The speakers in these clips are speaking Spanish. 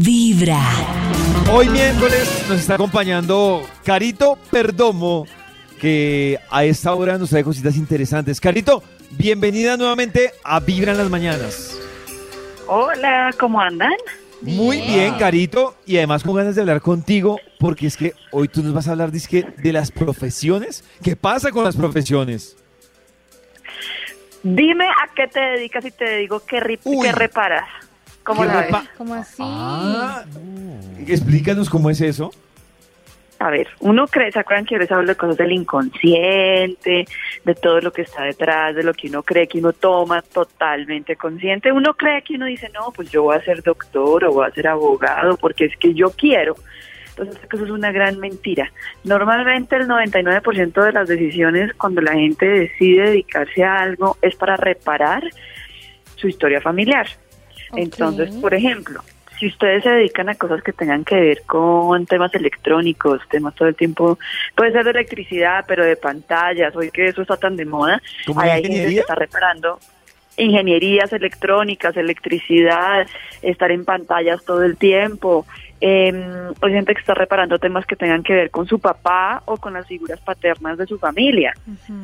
Vibra. Hoy miércoles nos está acompañando Carito Perdomo, que a esta hora nos trae cositas interesantes. Carito, bienvenida nuevamente a Vibra en las mañanas. Hola, ¿cómo andan? Muy bien, Carito, y además con ganas de hablar contigo, porque es que hoy tú nos vas a hablar dizque, de las profesiones. ¿Qué pasa con las profesiones? Dime a qué te dedicas y te digo qué, reparas. ¿Cómo ¿Qué la ves? ¿Cómo así? Ah, explícanos cómo es eso. A ver, uno cree, ¿se acuerdan que yo les hablo de cosas del inconsciente, de todo lo que está detrás, de lo que uno cree que uno toma totalmente consciente? Uno cree que uno dice, no, pues yo voy a ser doctor o voy a ser abogado porque es que yo quiero. Entonces, eso es una gran mentira. Normalmente el 99% de las decisiones cuando la gente decide dedicarse a algo es para reparar su historia familiar. Entonces, por ejemplo, si ustedes se dedican a cosas que tengan que ver con temas electrónicos, temas todo el tiempo, puede ser de electricidad, pero de pantallas, hoy que eso está tan de moda, ¿Como hay, gente que está reparando ingenierías electrónicas, electricidad, estar en pantallas todo el tiempo. Eh, hay gente que está reparando temas que tengan que ver con su papá o con las figuras paternas de su familia.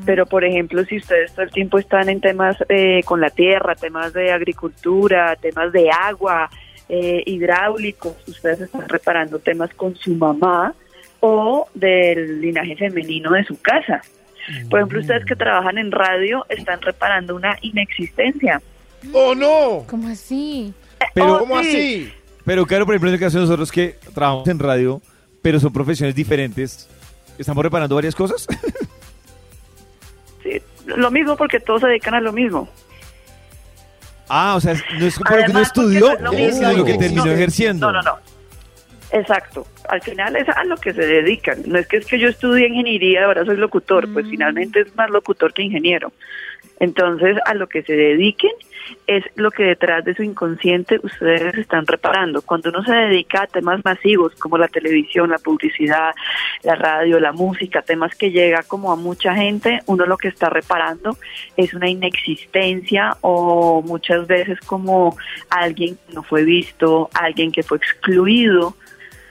Pero, por ejemplo, si ustedes todo el tiempo están en temas eh, con la tierra, temas de agricultura, temas de agua, eh, hidráulicos, ustedes están reparando temas con su mamá o del linaje femenino de su casa. Por ejemplo, ustedes que trabajan en radio están reparando una inexistencia. ¡Oh, no! ¿Cómo así? Pero, Oh, ¿Cómo sí. así? pero claro, por ejemplo, en el caso de nosotros que trabajamos en radio, pero son profesiones diferentes, ¿estamos reparando varias cosas? Sí, lo mismo porque todos se dedican a lo mismo. ah, o sea, no es porque uno Además, porque estudió, no es lo mismo. sino lo que terminó No, ejerciendo. No, no, no. Exacto. Al final es a lo que se dedican. No es que es que yo estudié ingeniería, ahora soy locutor. Pues Mm. finalmente es más locutor que ingeniero. Entonces, a lo que se dediquen es lo que detrás de su inconsciente ustedes están reparando. Cuando uno se dedica a temas masivos como la televisión, la publicidad, la radio, la música, temas que llega como a mucha gente, uno lo que está reparando es una inexistencia o muchas veces como alguien que no fue visto, alguien que fue excluido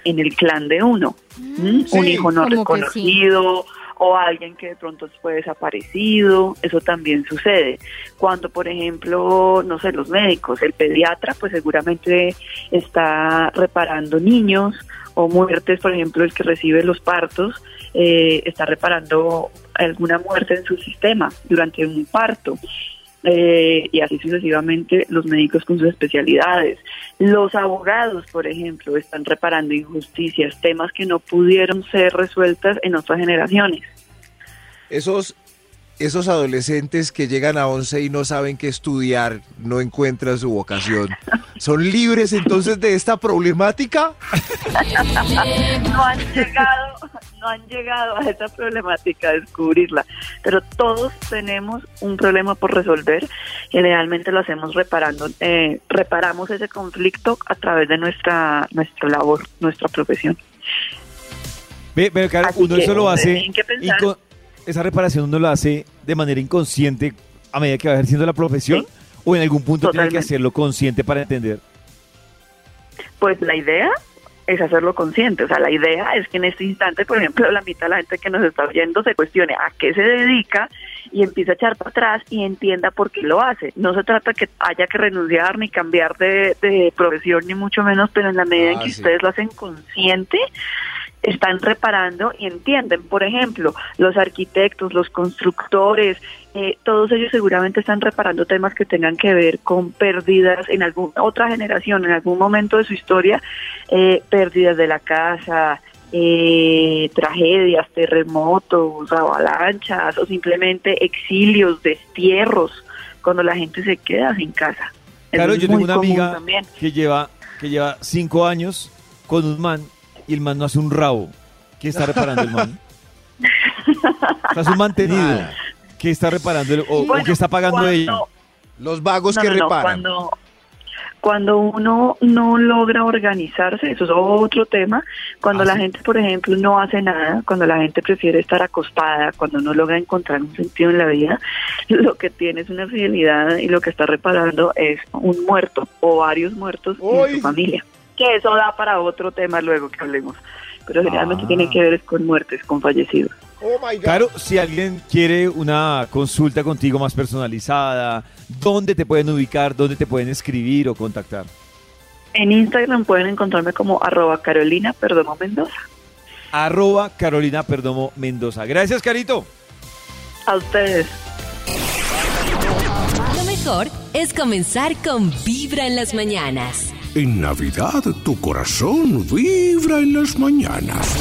en el clan de uno. ¿m? Sí. Un hijo no sí. reconocido o alguien que de pronto fue desaparecido, eso también sucede. Cuando, por ejemplo, no sé, los médicos, el pediatra, pues seguramente está reparando niños o muertes, por ejemplo, el que recibe los partos, eh, está reparando alguna muerte en su sistema durante un parto. Eh, y así sucesivamente los médicos con sus especialidades. Los abogados, por ejemplo, están reparando injusticias, temas que no pudieron ser resueltas en otras generaciones. Esos, esos adolescentes que llegan a 11 y no saben qué estudiar, no encuentran su vocación, ¿son libres entonces de esta problemática? no han llegado, no han llegado a esa problemática, a descubrirla. Pero todos tenemos un problema por resolver. Generalmente lo hacemos reparando, eh, reparamos ese conflicto a través de nuestra, nuestra labor, nuestra profesión. Ve, pero claro, uno que eso lo hace, esa reparación uno lo hace de manera inconsciente a medida que va ejerciendo la profesión, Sí. o en algún punto tiene que hacerlo consciente para entender. Pues la idea es hacerlo consciente. O sea, la idea es que en este instante, por ejemplo, la mitad de la gente que nos está oyendo se cuestione a qué se dedica y empieza a echar para atrás y entienda por qué lo hace. No se trata que haya que renunciar ni cambiar de, de profesión, ni mucho menos, pero en la medida en Ah, que sí. ustedes lo hacen consciente, están reparando y entienden. Por ejemplo, los arquitectos, los constructores, eh, todos ellos seguramente están reparando temas que tengan que ver con pérdidas en alguna otra generación, en algún momento de su historia, eh, pérdidas de la casa, eh, tragedias, terremotos, avalanchas o simplemente exilios, destierros, cuando la gente se queda sin casa. Claro, yo tengo una amiga también. que lleva, que lleva cinco años con un man y el man no hace un rabo. ¿Qué está reparando el man? O sea, es un mantenido. Nada. ¿Qué está reparando el- o, qué está pagando cuando- ella? Los vagos No, que no, no, reparan. Cuando, cuando uno no logra organizarse, eso es otro tema, cuando Ah, la sí. gente, por ejemplo, no hace nada, cuando la gente prefiere estar acostada, cuando no logra encontrar un sentido en la vida, lo que tiene es una fidelidad y lo que está reparando es un muerto o varios muertos en su familia. Que eso da para otro tema luego que hablemos. Pero generalmente Ah. tiene que ver con muertes, con fallecidos. Oh my God. Claro, si alguien quiere una consulta contigo más personalizada, ¿dónde te pueden ubicar? ¿Dónde te pueden escribir o contactar? En Instagram pueden encontrarme como arroba Carolina Perdomo Mendoza. Arroba Carolina Perdomo Mendoza. Gracias, Carito. A ustedes. Lo mejor es comenzar con Vibra en las mañanas. En Navidad tu corazón vibra en las mañanas.